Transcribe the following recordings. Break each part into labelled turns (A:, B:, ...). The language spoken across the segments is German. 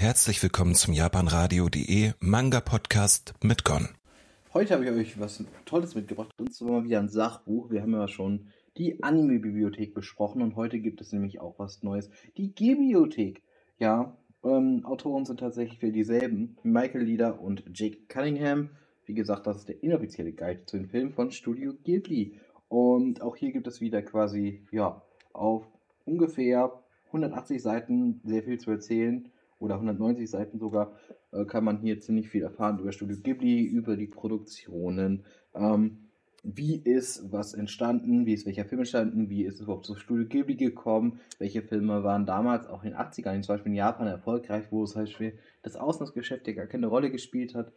A: Herzlich willkommen zum japanradio.de Manga Podcast mit Gon.
B: Heute habe ich euch was Tolles mitgebracht und zwar mal wieder ein Sachbuch. Wir haben ja schon die Anime-Bibliothek besprochen und heute gibt es nämlich auch was Neues. Die G-Bibliothek. Ja, ähm, Autoren sind tatsächlich wieder dieselben. Michael Lieder und Jake Cunningham. Wie gesagt, das ist der inoffizielle Guide zu den Filmen von Studio Ghibli. Und auch hier gibt es wieder quasi, ja, auf ungefähr 180 Seiten sehr viel zu erzählen oder 190 Seiten sogar, äh, kann man hier ziemlich viel erfahren über Studio Ghibli, über die Produktionen, ähm, wie ist was entstanden, wie ist welcher Film entstanden, wie ist es überhaupt zu Studio Ghibli gekommen, welche Filme waren damals auch in den 80ern, zum Beispiel in Japan erfolgreich, wo es halt schwer das Auslandsgeschäft ja gar keine Rolle gespielt hat,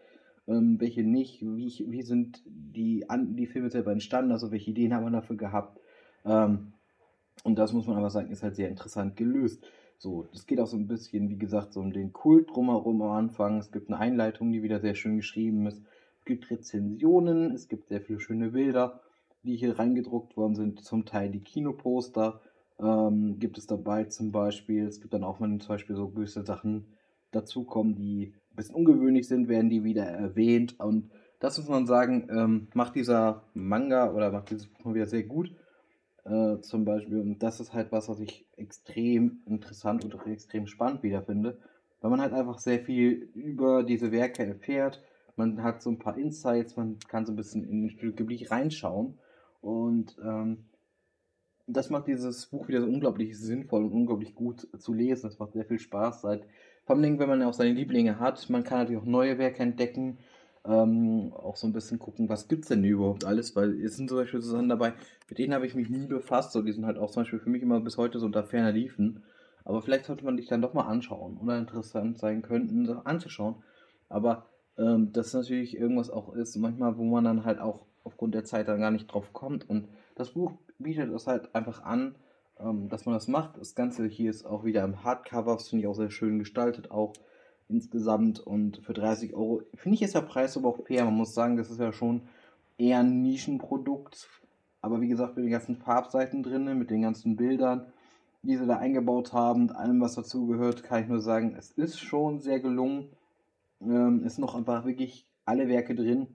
B: ähm, welche nicht, wie, wie sind die, die Filme selber entstanden, also welche Ideen haben wir dafür gehabt. Ähm, und das muss man aber sagen, ist halt sehr interessant gelöst. So, das geht auch so ein bisschen, wie gesagt, so um den Kult drumherum am Anfang. Es gibt eine Einleitung, die wieder sehr schön geschrieben ist. Es gibt Rezensionen, es gibt sehr viele schöne Bilder, die hier reingedruckt worden sind. Zum Teil die Kinoposter ähm, gibt es dabei zum Beispiel. Es gibt dann auch, wenn zum Beispiel so gewisse Sachen dazukommen, die ein bisschen ungewöhnlich sind, werden die wieder erwähnt. Und das muss man sagen, ähm, macht dieser Manga oder macht dieses Buch mal wieder sehr gut äh, zum Beispiel. Und das ist halt was, was ich extrem interessant und auch extrem spannend wiederfinde, weil man halt einfach sehr viel über diese Werke erfährt. Man hat so ein paar Insights, man kann so ein bisschen in den Gebiet reinschauen. Und ähm, das macht dieses Buch wieder so unglaublich sinnvoll und unglaublich gut zu lesen. Das macht sehr viel Spaß. Seit, vor allem, wenn man auch seine Lieblinge hat. Man kann natürlich auch neue Werke entdecken ähm, auch so ein bisschen gucken, was gibt es denn überhaupt alles, weil es sind zum Beispiel so Sachen dabei, mit denen habe ich mich nie befasst, so die sind halt auch zum Beispiel für mich immer bis heute so unter ferner liefen, aber vielleicht sollte man dich dann doch mal anschauen oder interessant sein könnten, anzuschauen, aber ähm, das natürlich irgendwas auch ist, manchmal, wo man dann halt auch aufgrund der Zeit dann gar nicht drauf kommt. Und das Buch bietet es halt einfach an, ähm, dass man das macht. Das Ganze hier ist auch wieder im Hardcover, das finde ich auch sehr schön gestaltet, auch insgesamt und für 30 Euro finde ich ist der Preis aber auch fair. Man muss sagen, das ist ja schon eher ein Nischenprodukt. Aber wie gesagt, mit den ganzen Farbseiten drin, mit den ganzen Bildern, die sie da eingebaut haben, allem, was dazugehört, kann ich nur sagen, es ist schon sehr gelungen. Ähm, es sind noch einfach wirklich alle Werke drin,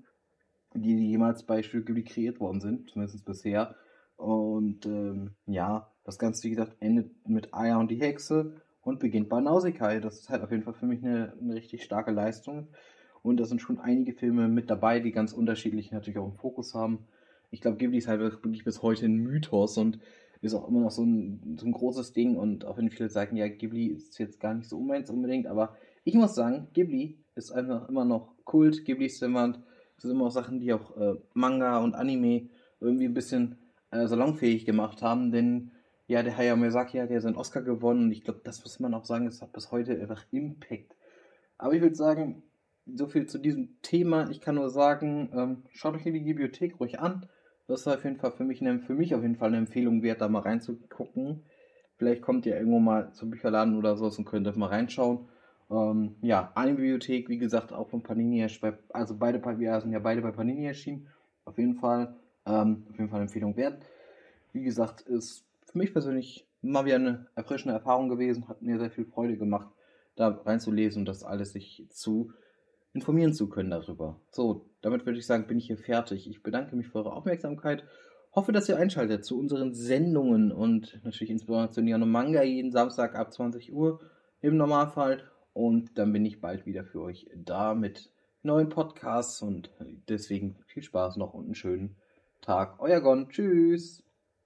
B: die jemals bei Stücke kreiert worden sind, zumindest bisher. Und ähm, ja, das Ganze, wie gesagt, endet mit Aya und die Hexe und beginnt bei Nausicaa. Das ist halt auf jeden Fall für mich eine, eine richtig starke Leistung. Und da sind schon einige Filme mit dabei, die ganz unterschiedlich natürlich auch einen Fokus haben. Ich glaube, Ghibli ist halt wirklich bis heute ein Mythos und ist auch immer noch so ein, so ein großes Ding. Und auch wenn viele sagen, ja, Ghibli ist jetzt gar nicht so meins unbedingt, aber ich muss sagen, Ghibli ist einfach immer noch Kult. Ghibli ist immer, das sind immer auch Sachen, die auch äh, Manga und Anime irgendwie ein bisschen äh, salonfähig gemacht haben, denn ja, der Hayao Miyazaki hat ja seinen Oscar gewonnen und ich glaube, das muss man auch sagen, es hat bis heute einfach Impact. Aber ich würde sagen, so viel zu diesem Thema. Ich kann nur sagen, ähm, schaut euch die Bibliothek ruhig an. Das ist auf jeden Fall für mich, eine, für mich auf jeden Fall eine Empfehlung wert, da mal reinzugucken. Vielleicht kommt ihr irgendwo mal zum Bücherladen oder sowas und könnt da mal reinschauen. Ähm, ja, eine Bibliothek, wie gesagt, auch von Panini also beide wir sind ja beide bei Panini erschienen. Auf jeden Fall, ähm, auf jeden Fall eine Empfehlung wert. Wie gesagt, ist für mich persönlich mal wieder eine erfrischende Erfahrung gewesen, hat mir sehr viel Freude gemacht, da reinzulesen und das alles sich zu informieren zu können darüber. So, damit würde ich sagen, bin ich hier fertig. Ich bedanke mich für eure Aufmerksamkeit. Hoffe, dass ihr einschaltet zu unseren Sendungen und natürlich Inspiration Jano Manga jeden Samstag ab 20 Uhr im Normalfall. Und dann bin ich bald wieder für euch da mit neuen Podcasts und deswegen viel Spaß noch und einen schönen Tag. Euer Gon. Tschüss.